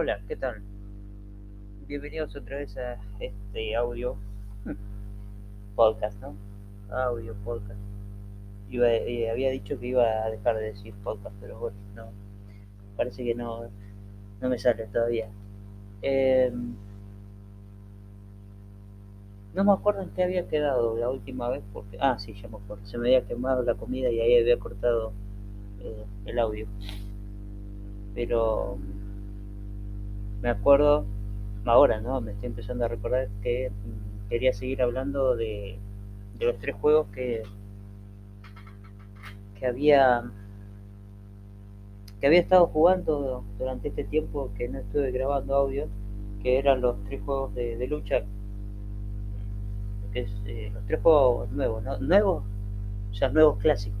Hola, ¿qué tal? Bienvenidos otra vez a este audio podcast, ¿no? Audio podcast. Iba, eh, había dicho que iba a dejar de decir podcast, pero bueno, no. Parece que no, no me sale todavía. Em, no me acuerdo en qué había quedado la última vez porque... Ah, sí, ya me acuerdo. Se me había quemado la comida y ahí había cortado eh, el audio. Pero me acuerdo, ahora, ¿no? Me estoy empezando a recordar que mm, quería seguir hablando de, de los tres juegos que, que había que había estado jugando durante este tiempo que no estuve grabando audio, que eran los tres juegos de, lucha, que eh, los tres juegos nuevos, ¿no? Nuevos, o sea, nuevos clásicos.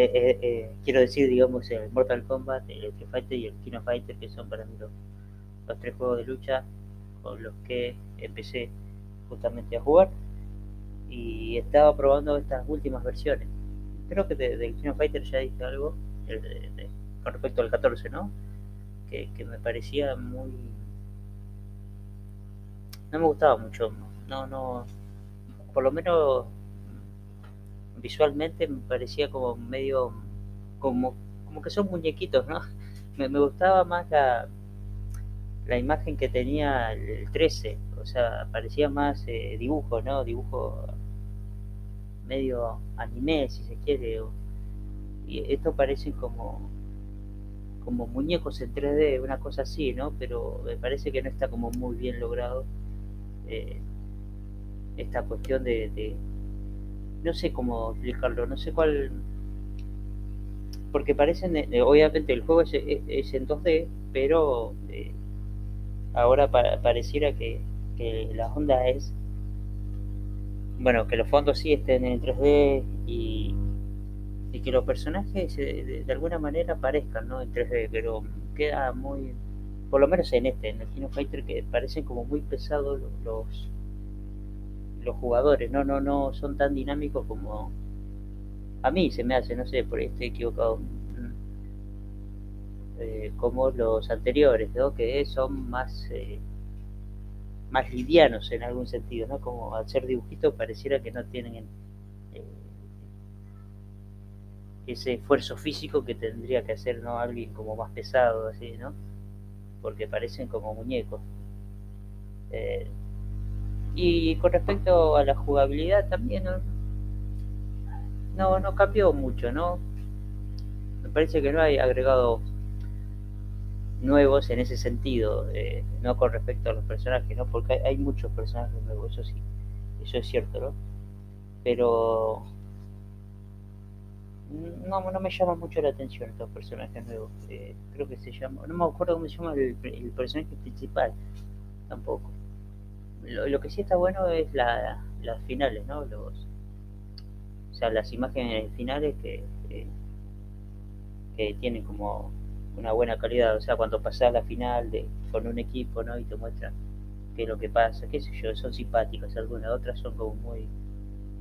Eh, eh, eh, quiero decir, digamos, el Mortal Kombat, el Street Fighter y el King of Fighter, que son para mí los, tres juegos de lucha con los que empecé justamente a jugar. Y estaba probando estas últimas versiones. Creo que del King of Fighter ya dije algo con respecto al 14, ¿no? Que, que me parecía muy. No me gustaba mucho. No, no. Por lo menos visualmente me parecía como medio, como, como que son muñequitos, ¿no? Me, gustaba más la, la imagen que tenía el 13, o sea, parecía más eh, dibujo, ¿no? Dibujo medio anime, si se quiere. y esto parecen como como muñecos en 3D, una cosa así, ¿no? Pero me parece que no está como muy bien logrado eh, esta cuestión de, no sé cómo explicarlo, no sé cuál, porque parecen, eh, obviamente el juego es, en 2D, pero eh, ahora pareciera que, la onda es, bueno, que los fondos sí estén en 3D y, y que los personajes eh, de, alguna manera aparezcan ¿no? en 3D, pero queda muy, por lo menos en este, en el Kino Fighter, que parecen como muy pesados los los jugadores, no, no, no son tan dinámicos como a mí se me hace, no sé, por ahí estoy equivocado, eh, como los anteriores, ¿no? que son más, eh, más livianos en algún sentido, ¿no? como al ser dibujitos pareciera que no tienen eh, ese esfuerzo físico que tendría que hacer ¿no? alguien como más pesado, así, ¿no? porque parecen como muñecos. Y con respecto a la jugabilidad también, ¿no? No, cambió mucho, ¿no? Me parece que no hay agregados nuevos en ese sentido, eh, no con respecto a los personajes, ¿no? Porque hay, muchos personajes nuevos, eso sí, eso es cierto, ¿no? Pero no, no me llama mucho la atención estos personajes nuevos. Eh, creo que se llama, no me acuerdo cómo se llama el personaje principal, tampoco lo, que sí está bueno es la, las finales, ¿no? Los, o sea, las imágenes finales que, que, tienen como una buena calidad. O sea, cuando pasas la final de, con un equipo, ¿no? Y te muestran qué es lo que pasa, qué sé yo, son simpáticas algunas, otras son como muy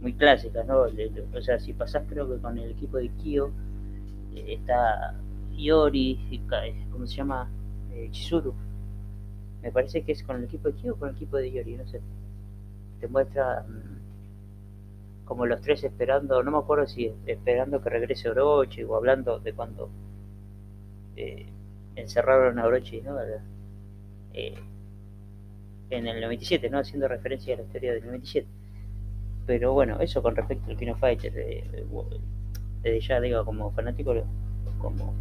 muy clásicas, ¿no? O sea, si pasás creo que con el equipo de Kyo eh, está Iori, ¿cómo se llama? Eh, Chizuru me parece que es con el equipo de Kyo o con el equipo de Yori, no sé. Te muestra mm, como los tres esperando, no me acuerdo si esperando que regrese Orochi o hablando de cuando eh, encerraron a Orochi, ¿no? Eh, en el 97, ¿no? Haciendo referencia a la historia del 97. Pero bueno, eso con respecto al Kino Fighter, eh, desde ya digo, como fanático, como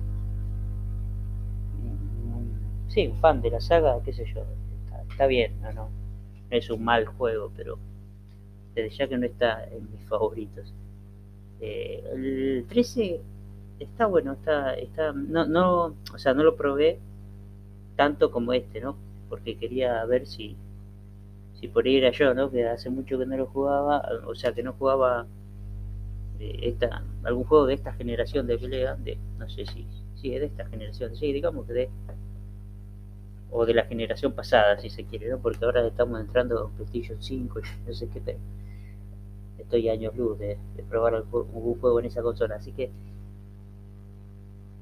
sí, un fan de la saga, qué sé yo, está, bien, no, no, es un mal juego, pero desde ya que no está en mis favoritos. Eh, el 13 está bueno, está, está, no, no, o sea, no lo probé tanto como este, ¿no? Porque quería ver si, si por ahí era yo, ¿no? Que hace mucho que no lo jugaba, o sea, que no jugaba de esta, algún juego de esta generación de pelea, de, no sé si, si es de esta generación, sí, digamos que de o de la generación pasada, si se quiere, ¿no? Porque ahora estamos entrando en PlayStation 5 y no sé qué, pero estoy años luz de, probar un juego en esa consola, así que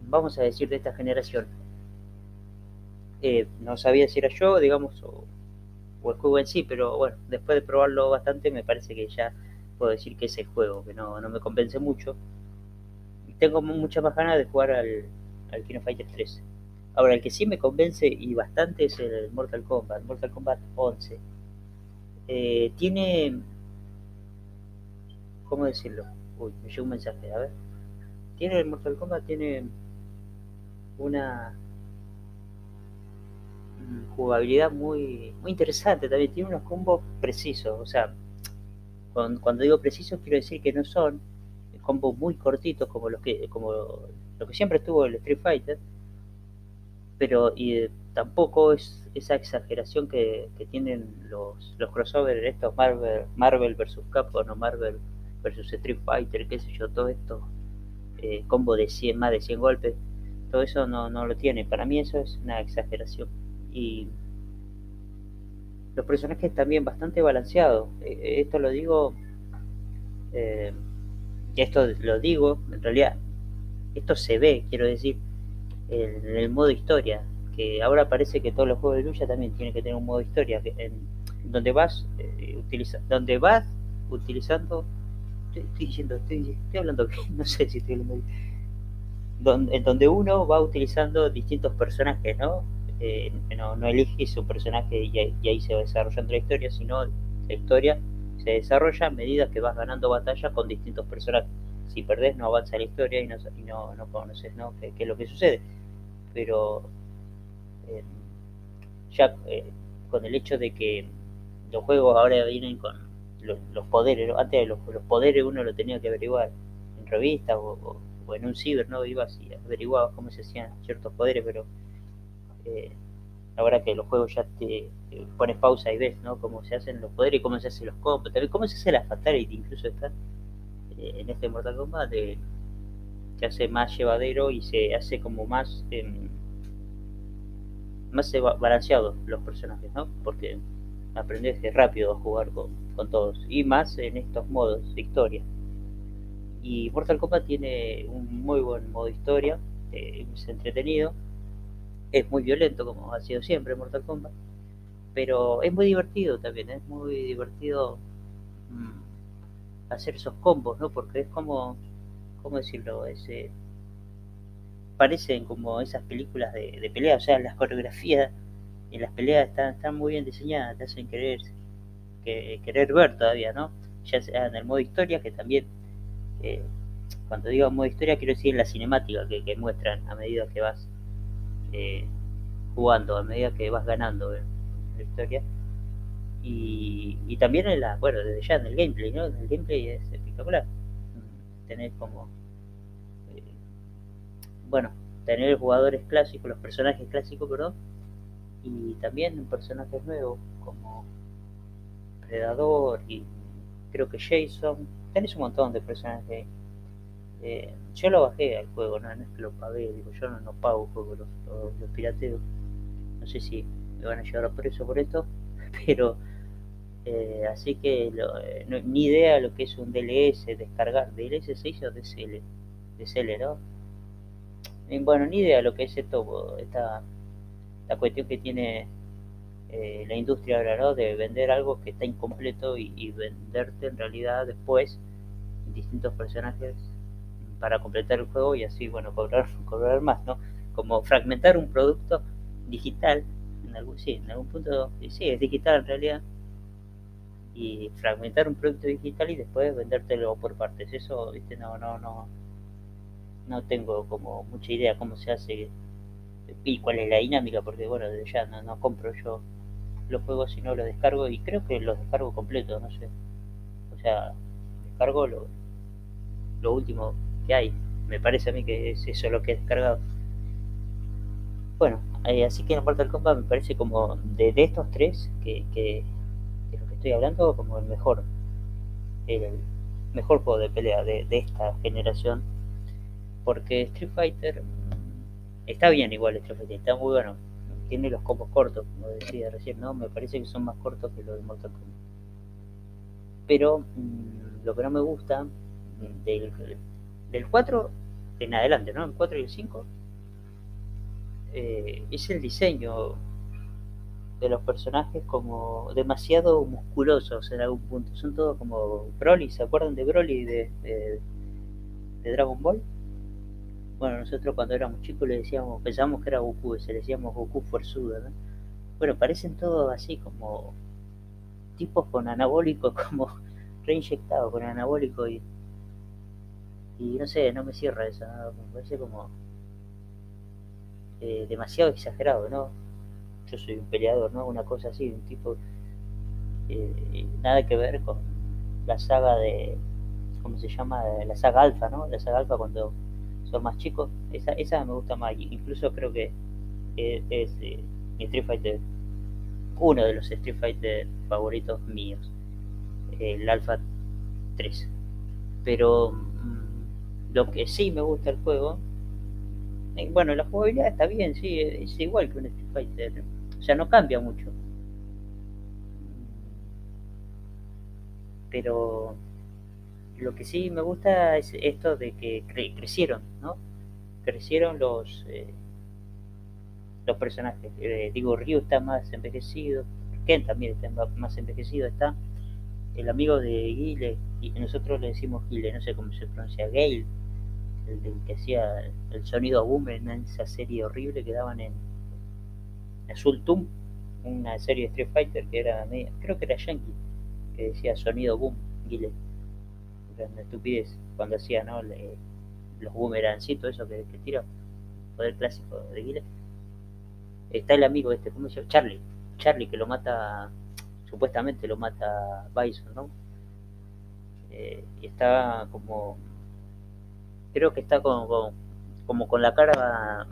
vamos a decir de esta generación. Eh, no sabía si era yo, digamos, o, el juego en sí, pero bueno, después de probarlo bastante me parece que ya puedo decir que es el juego, que no, no me convence mucho. Y tengo mucha más ganas de jugar al, al King of Fighters 3. Ahora, el que sí me convence y bastante es el Mortal Kombat, Mortal Kombat 11. Eh, tiene... ¿Cómo decirlo? Uy, me llegó un mensaje, a ver. Tiene el Mortal Kombat, tiene una jugabilidad muy, muy interesante también, tiene unos combos precisos, o sea, cuando, digo precisos quiero decir que no son combos muy cortitos como los que como lo que siempre estuvo el Street Fighter, pero y, tampoco es esa exageración que, tienen los, los crossovers, estos Marvel, Marvel vs. Capcom o Marvel vs. Street Fighter, qué sé yo, todo esto, eh, combo de 100, más de 100 golpes, todo eso no, no lo tiene. Para mí eso es una exageración. Y los personajes también bastante balanceados. E, esto lo digo, eh, esto lo digo, en realidad, esto se ve, quiero decir, en, el modo historia, que ahora parece que todos los juegos de lucha también tienen que tener un modo historia, en, donde vas eh, utiliza, donde vas utilizando, estoy, diciendo, estoy, hablando, no sé si estoy hablando donde, donde uno va utilizando distintos personajes, ¿no? Eh, no, no elige su personaje y, ahí se va desarrollando la historia, sino la historia se desarrolla a medida que vas ganando batalla con distintos personajes. Si perdés no avanza la historia y no, no, no conoces ¿no? Qué, es lo que sucede. Pero eh, ya eh, con el hecho de que los juegos ahora vienen con los, poderes, antes los, los, poderes uno lo tenía que averiguar en revistas o, en un ciber, ¿no? Ibas y averiguabas cómo se hacían ciertos poderes, pero eh, ahora que los juegos ya te, pones pausa y ves, ¿no? Cómo se hacen los poderes, cómo se hacen los combos, también cómo se hace la fatality, incluso está en este Mortal Kombat, de, se hace más llevadero y se hace como más em, más balanceado los personajes, ¿no? Porque aprendes rápido a jugar con, con todos y más en estos modos de historia. Y Mortal Kombat tiene un muy buen modo historia, eh, es entretenido, es muy violento como ha sido siempre Mortal Kombat, pero es muy divertido también, es muy divertido mm, hacer esos combos, ¿no? Porque es como, ¿cómo decirlo? Ese, parecen como esas películas de, de pelea, o sea, las coreografías en las peleas están, están muy bien diseñadas, te hacen querer, que, querer ver todavía, ¿no? Ya sea en el modo historia, que también eh, cuando digo modo historia quiero decir la cinemática que, muestran a medida que vas eh, jugando, a medida que vas ganando en, la historia. Y, también en la, bueno, desde ya en el gameplay, ¿no? el gameplay es espectacular. Tenés como, eh, bueno, tener jugadores clásicos, los personajes clásicos, perdón, y también personajes nuevos como Predador y creo que Jason tenés un montón de personajes. Eh, yo lo bajé al juego, no, es que lo pagué, digo, yo no, pago juegos, los, los. No sé si me van a llevar a preso por esto, pero eh, así que eh, ni idea lo que es un DLS, descargar, DLS 6 o DSL, DSL, ¿no? bueno, ni idea lo que es esto, esta la cuestión que tiene eh, la industria ahora, ¿no? De vender algo que está incompleto y, venderte en realidad después distintos personajes para completar el juego y así, bueno, cobrar, cobrar más, ¿no? Como fragmentar un producto digital, en algún, sí, en algún punto, sí, es digital en realidad, y fragmentar un producto digital y después vendértelo por partes. Eso, viste, no, no, no, no tengo como mucha idea cómo se hace y cuál es la dinámica, porque bueno, desde ya no, no compro yo los juegos, sino los descargo y creo que los descargo completos, no sé. O sea, descargo lo, lo último que hay. Me parece a mí que es eso lo que he descargado. Bueno, eh, así que en Mortal Kombat me parece como de, estos tres que, de que estoy hablando como el mejor. El mejor juego de pelea de, de esta generación. Porque Street Fighter está bien igual Street Fighter, está muy bueno tiene los combos cortos, como decía recién, ¿no? Me parece que son más cortos que los de Mortal Kombat. Pero mm, lo que no me gusta mm, del, del 4 en adelante, ¿no? El 4 y el 5 eh, es el diseño de los personajes como demasiado musculosos en algún punto. Son todos como Broly, ¿se acuerdan de Broly de, de, Dragon Ball? Bueno, nosotros cuando éramos chicos le decíamos, pensábamos que era Goku, se le decíamos Goku forzudo, ¿no? Bueno, parecen todos así como tipos con anabólico, como reinyectados con anabólico y, y no sé, no me cierra eso, me parece como eh, demasiado exagerado, ¿no? Yo soy un peleador, ¿no? Una cosa así, un tipo eh, nada que ver con la saga de, ¿cómo se llama? La saga alfa, ¿no? La saga alfa cuando son más chicos, esa, esa me gusta más, incluso creo que es, es eh, Street Fighter, uno de los Street Fighter favoritos míos, el Alpha 3. Pero mm, lo que sí me gusta el juego bueno, la jugabilidad está bien, sí, es igual que un Street Fighter. Sea, no cambia mucho. Pero lo que sí me gusta es esto de que crecieron, ¿no? Crecieron los eh, los personajes. Eh, digo, Ryu está más envejecido, Ken también está más envejecido, está el amigo de Guile, y nosotros le decimos Guile, no sé cómo se pronuncia, Gale el, que hacía el sonido boom en esa serie horrible que daban en Azul Tum, una serie de Street Fighter que era media, creo que era Yankee, que decía sonido boom, Guile. Era una estupidez cuando hacía ¿no? los boomerancitos, eso que, que tira, poder clásico de Guile. Está el amigo este, ¿cómo se llama? Charlie. Charlie que lo mata, supuestamente lo mata Bison, ¿no? Eh, y está como creo que está como, como con la cara,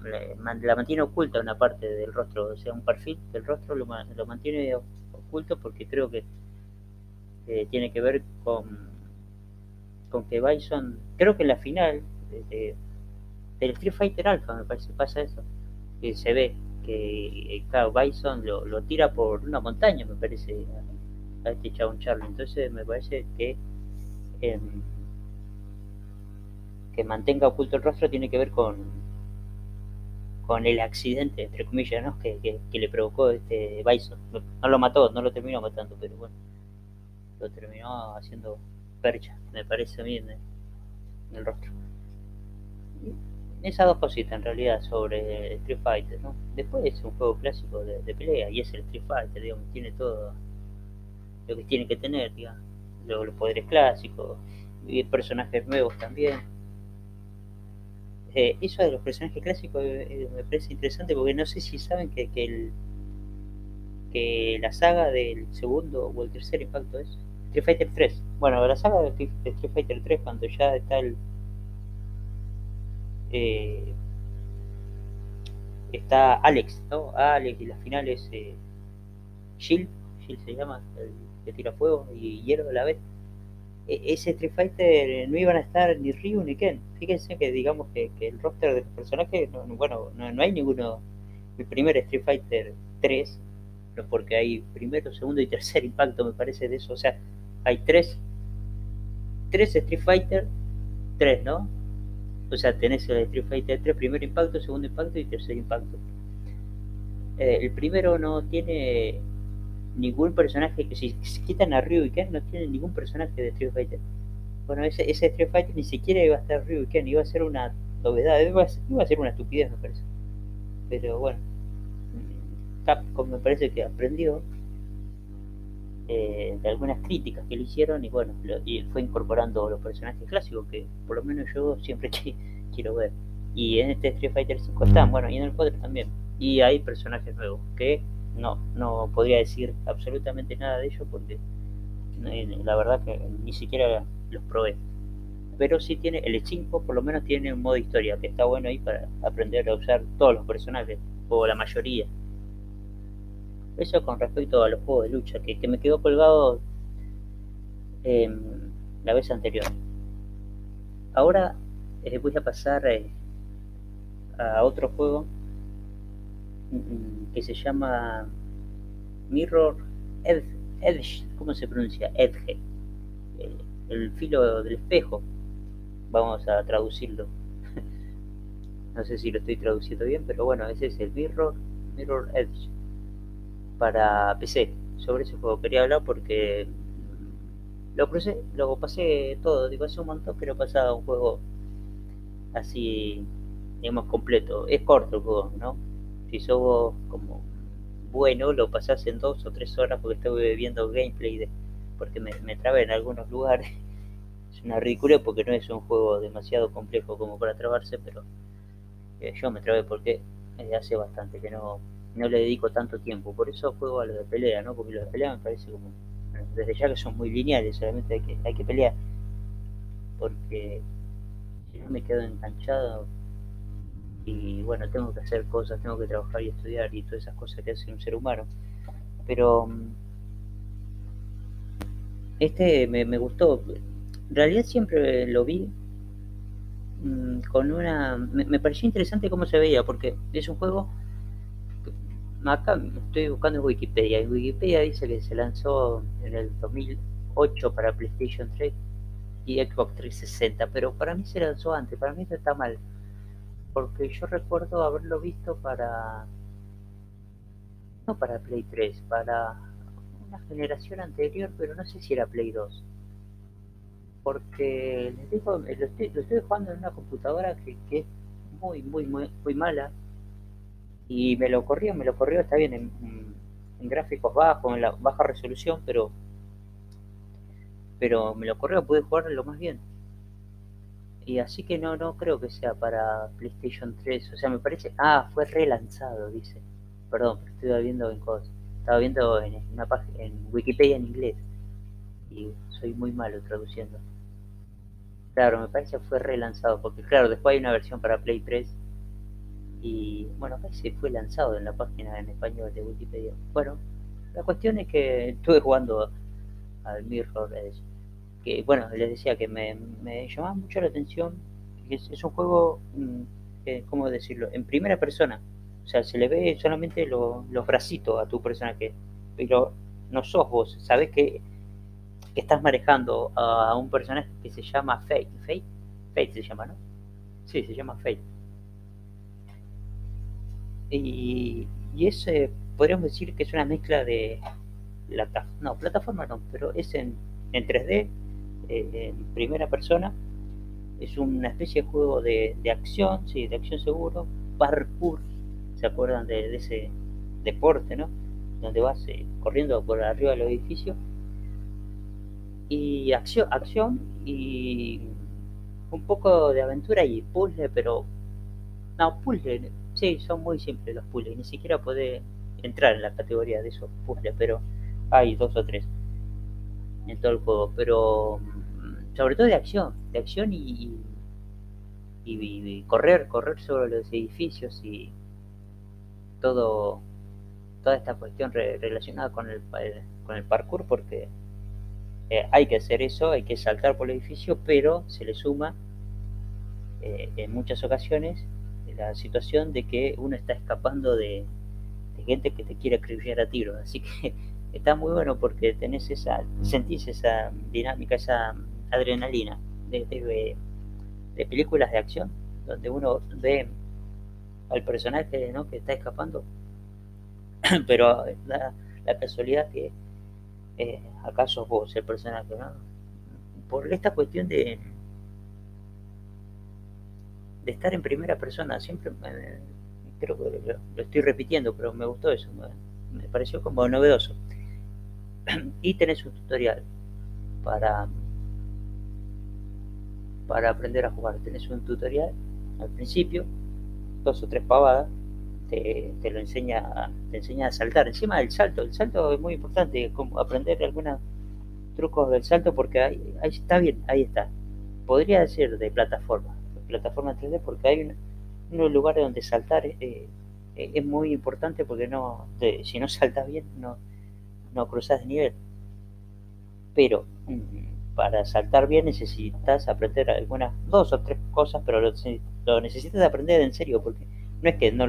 la mantiene oculta una parte del rostro, o sea, un perfil del rostro lo, lo mantiene oculto porque creo que eh, tiene que ver con, con que Bison, creo que en la final de, del Street Fighter Alpha me parece pasa eso, que se ve que eh, claro, Bison lo, lo tira por una montaña, me parece, a, este chabón Charlie, entonces me parece que... Eh, que mantenga oculto el rostro tiene que ver con, con el accidente, entre comillas, ¿no? que, que, le provocó este Bison. No, lo mató, no lo terminó matando, pero bueno, lo terminó haciendo percha, me parece a mí, en el, rostro. esas dos cositas en realidad sobre Street Fighter, ¿no? Después es un juego clásico de, pelea y es el Street Fighter, digamos, tiene todo lo que tiene que tener, digamos, los poderes clásicos y personajes nuevos también eh, eso de los personajes clásicos eh, eh, me parece interesante porque no sé si saben que, que, el, que la saga del segundo o el tercer impacto es Street Fighter 3. Bueno, la saga de Street Fighter 3 cuando ya está el... está Alex, ¿no? Alex y las finales eh, Shield, Shield se llama, el que tira fuego y hierro a la vez ese Street Fighter no iban a estar ni Ryu ni Ken. Fíjense que digamos que, el roster de los personajes, bueno, no, hay ninguno. El primer Street Fighter 3, no porque hay primero, segundo y tercer impacto, me parece de eso. O sea, hay tres, tres Street Fighter 3, ¿no? O sea, tenés el Street Fighter 3, primer impacto, segundo impacto y tercer impacto. Eh, el primero no tiene ningún personaje que si, quitan a Ryu y Ken no tienen ningún personaje de Street Fighter. Bueno, ese, ese Street Fighter ni siquiera iba a estar Ryu y Ken, iba a ser una novedad, iba a, ser una estupidez me parece. Pero bueno, Capcom me parece que aprendió eh, de algunas críticas que le hicieron y bueno, y fue incorporando los personajes clásicos que por lo menos yo siempre quiero ver. Y en este Street Fighter 5 están, bueno, y en el 4 también. Y hay personajes nuevos que no, no podría decir absolutamente nada de ello porque eh, la verdad que ni siquiera los probé. Pero sí tiene, el 5 por lo menos tiene un modo historia que está bueno ahí para aprender a usar todos los personajes, o la mayoría. Eso con respecto a los juegos de lucha, que, me quedó colgado la vez anterior. Ahora eh, voy a pasar eh, a otro juego que se llama Mirror Edge, ¿cómo se pronuncia? Edge, eh, el filo del espejo, vamos a traducirlo. no sé si lo estoy traduciendo bien, pero bueno, ese es el Mirror, Mirror Edge para PC. Sobre ese juego quería hablar porque lo crucé, lo pasé todo, digo, hace un montón que no pasaba un juego así, digamos, completo. Es corto el juego, ¿no? Si sos como bueno, lo pasás en dos o tres horas porque estoy viendo gameplay, de, porque me, me trabé en algunos lugares. Es una ridícula porque no es un juego demasiado complejo como para trabarse, pero eh, yo me trabé porque eh, hace bastante que no, no le dedico tanto tiempo. Por eso juego a los de pelea, ¿no? Porque los de pelea me parece como desde ya que son muy lineales, solamente hay que, hay que pelear. Porque si no me quedo enganchado y bueno, tengo que hacer cosas, tengo que trabajar y estudiar y todas esas cosas que hace un ser humano. Pero mm, este me, me gustó. En realidad siempre lo vi mm, con una... Me, pareció interesante cómo se veía, porque es un juego acá estoy buscando en Wikipedia. En Wikipedia dice que se lanzó en el 2008 para PlayStation 3 y Xbox 360, pero para mí se lanzó antes, para mí esto está mal. Porque yo recuerdo haberlo visto para. No para Play 3, para una generación anterior, pero no sé si era Play 2. Porque les digo, lo estoy, lo estoy jugando en una computadora que, es muy, muy, muy, muy mala y me lo corrió, me lo corrió, está bien, en, en, gráficos bajos, en la baja resolución, pero pero me lo corrió, pude jugarlo más bien. Y así que no, no creo que sea para PlayStation 3, o sea, me parece, ah, fue relanzado, dice. Perdón, pero estoy viendo en cosas. Estaba viendo en una página, en Wikipedia en inglés. Y soy muy malo traduciendo. Claro, me parece que fue relanzado, porque claro, después hay una versión para Play 3 y bueno, se fue lanzado en la página en español de Wikipedia. Bueno, la cuestión es que estuve jugando al Mirror Edge, que bueno, les decía que me, llamaba mucho la atención, es, es un juego, mm, eh, ¿cómo decirlo?, en primera persona, o sea, se le ve solamente los bracitos a tu personaje, pero no sos vos, sabes que, que estás manejando a un personaje que se llama Fate, Fate, Fate se llama, ¿no? Sí, se llama Fate y, y ese podríamos decir que es una mezcla de no, plataforma no, pero es en, en 3D, eh, en primera persona, es una especie de juego de, de, acción, sí, de acción seguro, parkour, ¿se acuerdan de, ese deporte, no? Donde vas eh, corriendo por arriba del edificio y acción, acción y un poco de aventura y puzzle, pero no, puzzle, Sí, son muy simples los puzzles, ni siquiera puede entrar en la categoría de esos puzzles, pero hay dos o tres en todo el juego, pero sobre todo de acción, de acción y, y, correr, correr sobre los edificios y todo toda esta cuestión relacionada con el, con el parkour porque eh, hay que hacer eso, hay que saltar por el edificio, pero se le suma eh, en muchas ocasiones la situación de que uno está escapando de, gente que te quiere acribillar a tiro. Así que está muy bueno porque tenés esa, sentís esa dinámica, esa adrenalina de, de, películas de acción, donde uno ve al personaje ¿no? que está escapando, pero la, la casualidad que eh, acaso vos el personaje, ¿no? por esta cuestión de de estar en primera persona. Siempre creo que lo, estoy repitiendo, pero me gustó eso. Me, pareció como novedoso. y tenés un tutorial para para aprender a jugar. Tenés un tutorial al principio, dos o tres pavadas, te, te, lo enseña, te enseña a saltar. Encima del salto, el salto es muy importante, como aprender algunos trucos del salto porque ahí, ahí está bien, ahí está. Podría ser de plataforma, plataforma 3D porque hay un, unos lugares donde saltar eh, eh, es muy importante porque no si no saltas bien no, no cruzas de nivel. Pero mm, para saltar bien necesitas aprender algunas dos o tres cosas, pero lo, necesitas aprender en serio porque no es que no,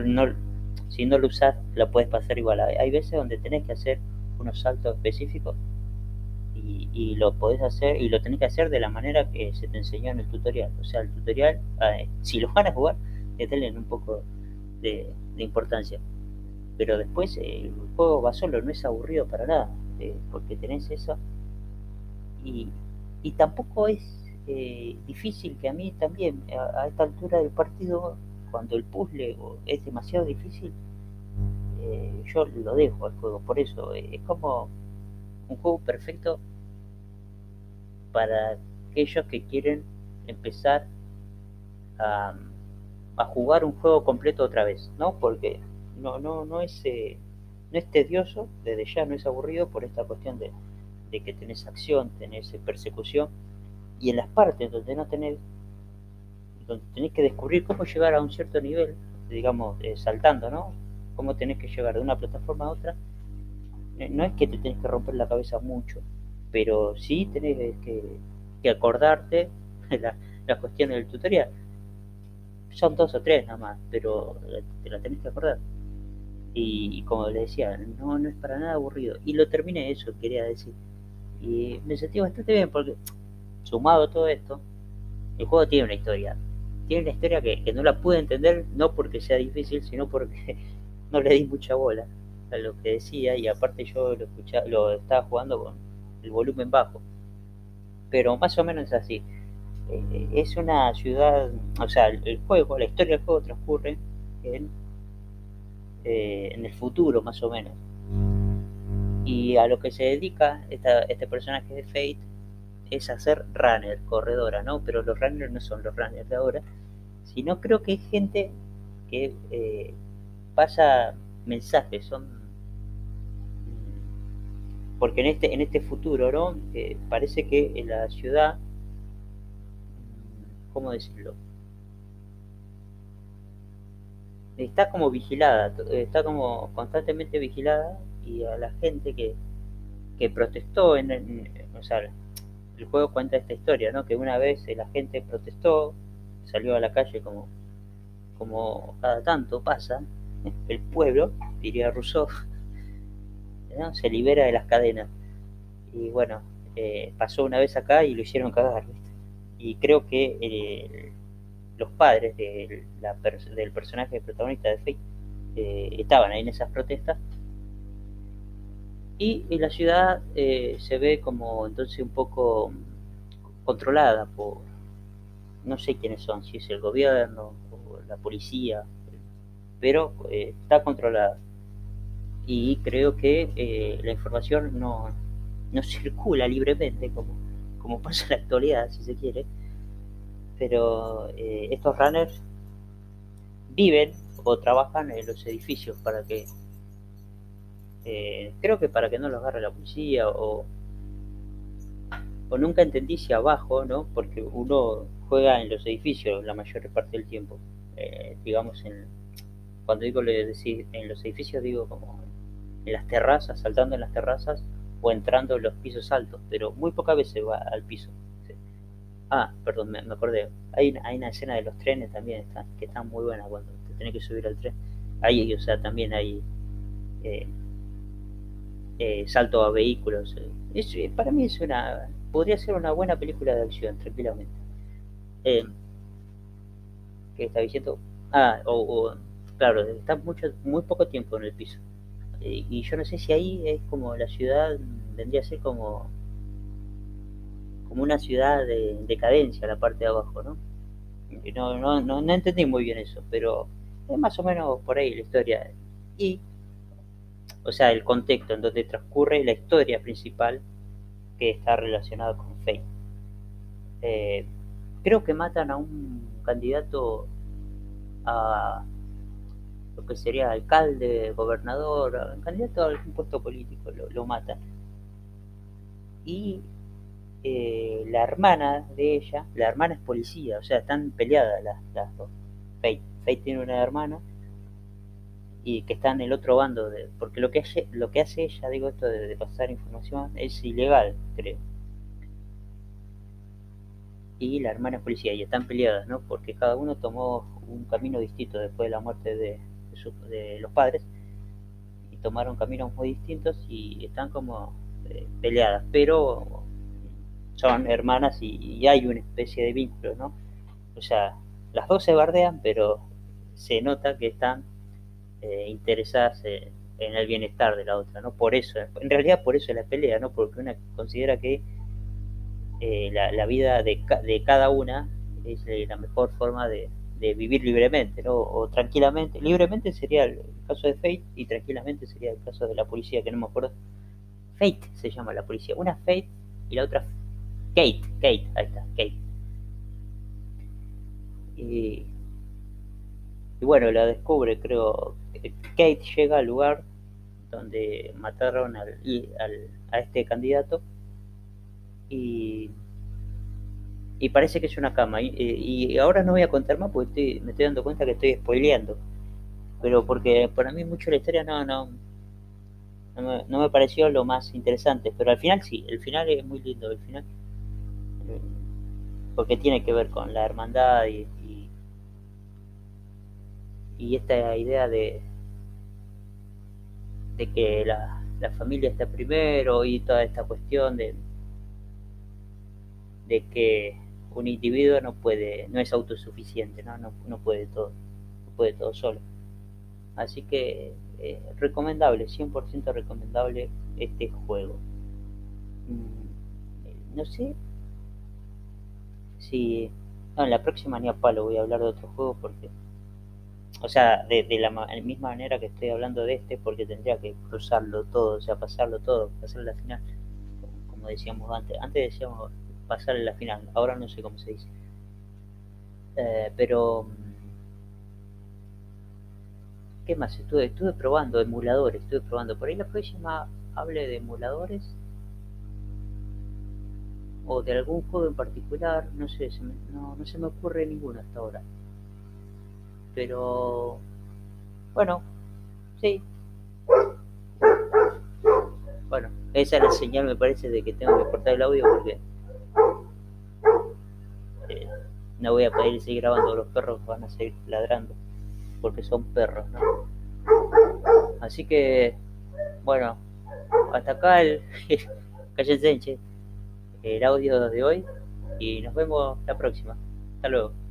si no lo usas lo puedes pasar igual. Hay veces donde tenés que hacer unos saltos específicos y, lo podés hacer y lo tenés que hacer de la manera que se te enseñó en el tutorial. O sea, el tutorial, eh, si lo van a jugar, denle un poco de, importancia. Pero después el juego va solo, no es aburrido para nada, eh, porque tenés eso. Y, y tampoco es eh, difícil que a mí también, a, esta altura del partido, cuando el puzzle es demasiado difícil, eh, yo lo dejo al juego. Por eso es como un juego perfecto para aquellos que quieren empezar a, jugar un juego completo otra vez, ¿no? Porque no, no, no es eh, no es tedioso, desde ya no es aburrido por esta cuestión de, que tenés acción, tenés persecución, y en las partes donde no tenés, donde tenés que descubrir cómo llegar a un cierto nivel, digamos, eh, saltando, ¿no? Cómo tenés que llegar de una plataforma a otra, eh, no es que te tenés que romper la cabeza mucho, pero sí tenés que, acordarte la, las cuestiones del tutorial. Son dos o tres nada más, pero te la tenés que acordar. Y, como les decía, no, no es para nada aburrido. Y lo terminé eso, quería decir. Y me sentí bastante bien porque, sumado a todo esto, el juego tiene una historia. Tiene una historia que, que no la pude entender, no porque sea difícil, sino porque no le di mucha bola a lo que decía. Y aparte yo lo, escuchaba, lo estaba jugando con el volumen bajo. Pero más o menos es así. Eh, es una ciudad, o sea, el, juego, la historia del juego transcurre en, eh, en el futuro más o menos. Y a lo que se dedica este personaje de Fate es a ser runner, corredora, ¿no? Pero los runners no son los runners de ahora, sino creo que es gente que eh, pasa mensajes, son porque en este, en este futuro, ¿no? parece que en la ciudad, ¿cómo decirlo? Está como vigilada, está como constantemente vigilada y a la gente que, que protestó, en, o sea, el juego cuenta esta historia, ¿no? Que una vez la gente protestó, salió a la calle como, como cada tanto pasa, el pueblo, diría Rousseau, se libera de las cadenas. Y bueno, eh, pasó una vez acá y lo hicieron cagar. Y creo que eh, los padres de la, del personaje protagonista de Fate eh, estaban ahí en esas protestas. Y, la ciudad se ve como entonces un poco controlada por, no sé quiénes son, si es el gobierno o la policía, pero está controlada y creo que eh, la información no, no circula libremente como, como pasa en la actualidad, si se quiere. Pero eh, estos runners viven o trabajan en los edificios para que, eh, creo que para que no los agarre la policía o, o nunca entendí si abajo, ¿no? Porque uno juega en los edificios la mayor parte del tiempo. digamos, en, cuando digo en los edificios digo como en las terrazas, saltando en las terrazas o entrando en los pisos altos, pero muy pocas veces va al piso. Ah, perdón, me, acordé. Hay, hay, una escena de los trenes también está, que está muy buena cuando te tenés que subir al tren. Ahí, o sea, también hay eh, eh, salto a vehículos. Es, eh, para mí es una, podría ser una buena película de acción, tranquilamente. ¿Qué está diciendo? Ah, o, claro, está mucho, muy poco tiempo en el piso. Eh, y yo no sé si ahí es como la ciudad, vendría a ser como, como una ciudad de decadencia, la parte de abajo, ¿no? No, no, no, no entendí muy bien eso, pero es más o menos por ahí la historia. Y, o sea, el contexto en donde transcurre la historia principal que está relacionada con Fate. Eh, creo que matan a un candidato a, lo que sería alcalde, gobernador, candidato a algún puesto político, lo, lo matan. Y eh, la hermana de ella, la hermana es policía, o sea, están peleadas las, las dos. Faith. Faith tiene una hermana y que está en el otro bando, de, porque lo que, hace, lo que hace ella, digo esto de, pasar información, es ilegal, creo. Y la hermana es policía y están peleadas, ¿no? Porque cada uno tomó un camino distinto después de la muerte de, de, los padres y tomaron caminos muy distintos y están como eh, peleadas, pero son hermanas y, hay una especie de vínculo, ¿no? O sea, las dos se bardean, pero se nota que están eh, interesadas en el bienestar de la otra, ¿no? Por eso, en realidad por eso es la pelea, ¿no? Porque una considera que eh, la, vida de, de, cada una es la mejor forma de, vivir libremente, ¿no? O tranquilamente. Libremente sería el caso de Fate y tranquilamente sería el caso de la policía, que no me acuerdo. Fate se llama la policía. Una Fate y la otra Kate. Kate, ahí está, Kate. Y, y bueno, la descubre, creo. Kate llega al lugar donde mataron al, al, a este candidato y y parece que es una cama. Y, ahora no voy a contar más porque me estoy dando cuenta que estoy spoileando. Pero porque para mí mucho la historia no, no, no me, pareció lo más interesante. Pero al final sí, el final es muy lindo. El final, porque tiene que ver con la hermandad y, y, esta idea de, de que la, la familia está primero y toda esta cuestión de, de que un individuo no puede, no es autosuficiente, ¿no? No, puede todo, no puede todo solo. Así que eh, recomendable, 100% recomendable este juego. Mm, no sé si... No, en la próxima ni a palo voy a hablar de otro juego porque... O sea, de, la, misma manera que estoy hablando de este porque tendría que cruzarlo todo, o sea, pasarlo todo, pasar la final, como decíamos antes. Antes decíamos pasar la final. Ahora no sé cómo se dice. Eh, pero... Mm, ¿Qué más? Estuve, estuve probando emuladores, estuve probando. Por ahí la próxima hable de emuladores. O de algún juego en particular. No sé, no, no se me ocurre ninguno hasta ahora. Pero... Bueno, sí. Bueno, esa es la señal me parece de que tengo que cortar el audio porque no voy a poder seguir grabando, los perros van a seguir ladrando, porque son perros, ¿no? Así que, bueno, hasta acá el, cállense, el audio de hoy y nos vemos la próxima. Hasta luego.